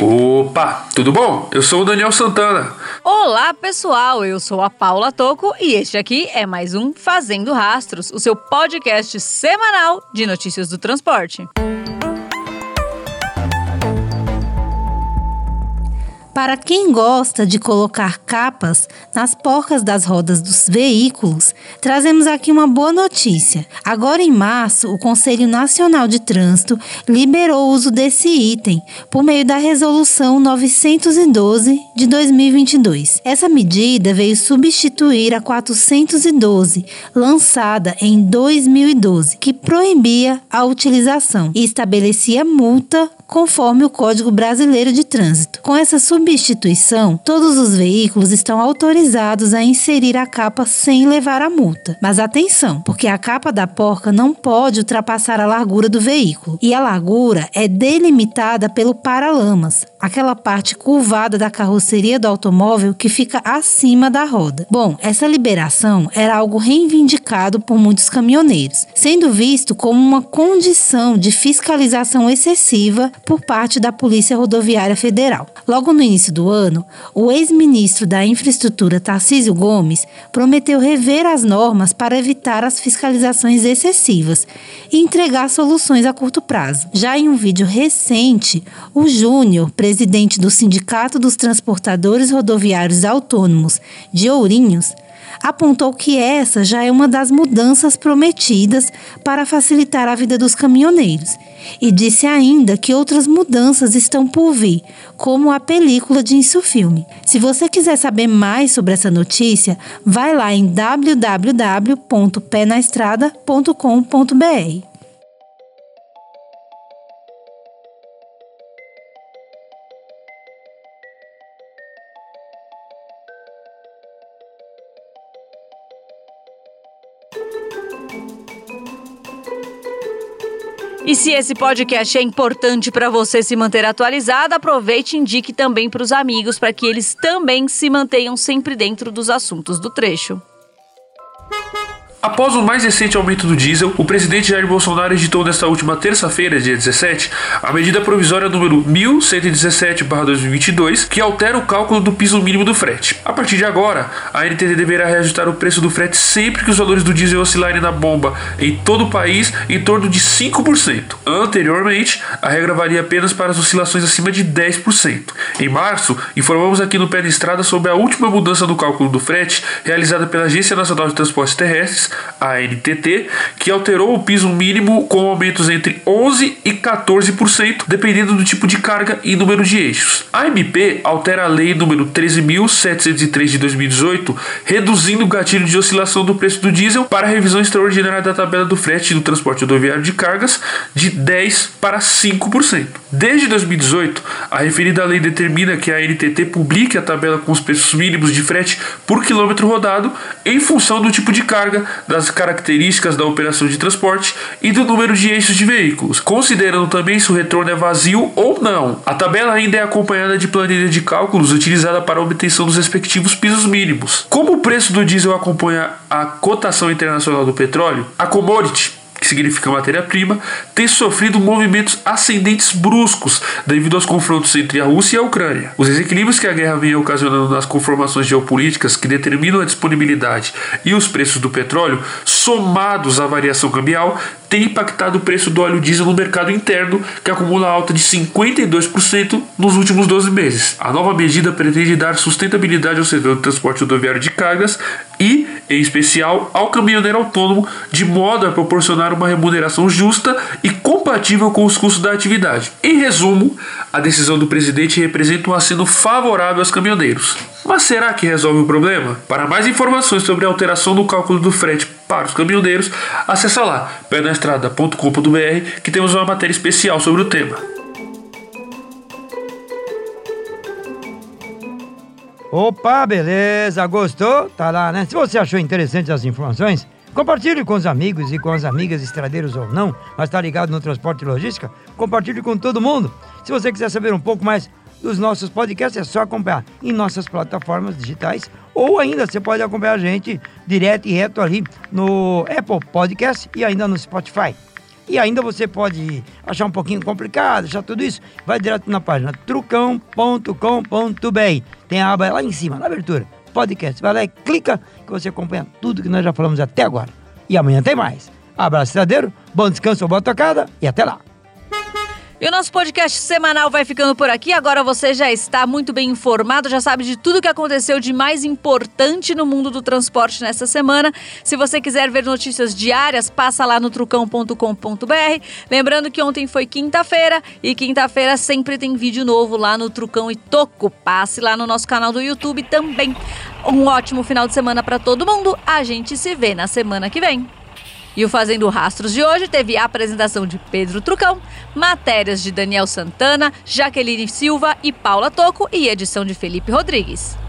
Opa, tudo bom? Eu sou o Daniel Santana. Olá, pessoal. Eu sou a Paula Toco e este aqui é mais um Fazendo Rastros, o seu podcast semanal de notícias do transporte. Para quem gosta de colocar capas nas porcas das rodas dos veículos, trazemos aqui uma boa notícia. Agora em março, o Conselho Nacional de Trânsito liberou o uso desse item por meio da Resolução 912 de 2022. Essa medida veio substituir a 412, lançada em 2012, que proibia a utilização e estabelecia multa conforme o Código Brasileiro de Trânsito. Com essa substituição, todos os veículos estão autorizados a inserir a capa sem levar a multa. Mas atenção, porque a capa da porca não pode ultrapassar a largura do veículo, e a largura é delimitada pelo paralamas, aquela parte curvada da carroceria do automóvel que fica acima da roda. Bom, essa liberação era algo reivindicado por muitos caminhoneiros, sendo visto como uma condição de fiscalização excessiva por parte da Polícia Rodoviária Federal. Logo no início do ano, o ex-ministro da Infraestrutura Tarcísio Gomes prometeu rever as normas para evitar as fiscalizações excessivas e entregar soluções a curto prazo. Já em um vídeo recente, o Júnior, presidente do Sindicato dos Transportadores Rodoviários Autônomos de Ourinhos, apontou que essa já é uma das mudanças prometidas para facilitar a vida dos caminhoneiros e disse ainda que outras mudanças estão por vir, como a película de Insufilme. Se você quiser saber mais sobre essa notícia, vai lá em www.penaestrada.com.br. E se esse podcast é importante para você se manter atualizado, aproveite e indique também para os amigos para que eles também se mantenham sempre dentro dos assuntos do trecho. Após o mais recente aumento do diesel, o presidente Jair Bolsonaro editou nesta última terça-feira, dia 17, a medida provisória número 1117/2022, que altera o cálculo do piso mínimo do frete. A partir de agora, a NTT deverá reajustar o preço do frete sempre que os valores do diesel oscilarem na bomba em todo o país em torno de 5%. Anteriormente, a regra valia apenas para as oscilações acima de 10%. Em março, informamos aqui no Pé da Estrada sobre a última mudança no cálculo do frete realizada pela Agência Nacional de Transportes Terrestres ANTT, que alterou o piso mínimo com aumentos entre 11% e 14%, dependendo do tipo de carga e número de eixos. A MP altera a lei número 13.703 de 2018, reduzindo o gatilho de oscilação do preço do diesel para a revisão extraordinária da tabela do frete do transporte rodoviário de cargas de 10% para 5%. Desde 2018, a referida lei determina que a ANTT publique a tabela com os preços mínimos de frete por quilômetro rodado em função do tipo de carga, das características da operação de transporte e do número de eixos de veículos, considerando também se o retorno é vazio ou não. A tabela ainda é acompanhada de planilha de cálculos utilizada para a obtenção dos respectivos pisos mínimos. Como o preço do diesel acompanha a cotação internacional do petróleo, a commodity que significa matéria-prima, tem sofrido movimentos ascendentes bruscos devido aos confrontos entre a Rússia e a Ucrânia. Os desequilíbrios que a guerra vem ocasionando nas conformações geopolíticas que determinam a disponibilidade e os preços do petróleo, somados à variação cambial, tem impactado o preço do óleo diesel no mercado interno, que acumula alta de 52% nos últimos 12 meses. A nova medida pretende dar sustentabilidade ao setor do transporte rodoviário de cargas e, em especial, ao caminhoneiro autônomo, de modo a proporcionar uma remuneração justa e compatível com os custos da atividade. Em resumo, a decisão do presidente representa um aceno favorável aos caminhoneiros. Mas será que resolve o problema? Para mais informações sobre a alteração no cálculo do frete para os caminhoneiros, acesse lá penaestrada.com.br que temos uma matéria especial sobre o tema. Opa, beleza, gostou? Tá lá, né? Se você achou interessante as informações, compartilhe com os amigos e com as amigas estradeiros ou não, mas tá ligado no transporte e logística, compartilhe com todo mundo. Se você quiser saber um pouco mais dos nossos podcasts, é só acompanhar em nossas plataformas digitais ou ainda você pode acompanhar a gente direto e reto ali no Apple Podcast e ainda no Spotify. E ainda você pode achar um pouquinho complicado, achar tudo isso, vai direto na página trucão.com.br. Tem a aba lá em cima, na abertura, podcast. Vai lá e clica que você acompanha tudo que nós já falamos até agora. E amanhã tem mais. Abraço, estradeiro, bom descanso, boa tocada e até lá. E o nosso podcast semanal vai ficando por aqui. Agora você já está muito bem informado, já sabe de tudo que aconteceu de mais importante no mundo do transporte nessa semana. Se você quiser ver notícias diárias, passa lá no trucão.com.br. Lembrando que ontem foi quinta-feira e quinta-feira sempre tem vídeo novo lá no Trucão e Toco. Passe lá no nosso canal do YouTube também. Um ótimo final de semana para todo mundo. A gente se vê na semana que vem. E o Fazendo Rastros de hoje teve a apresentação de Pedro Trucão, matérias de Daniel Santana, Jaqueline Silva e Paula Toco e edição de Felipe Rodrigues.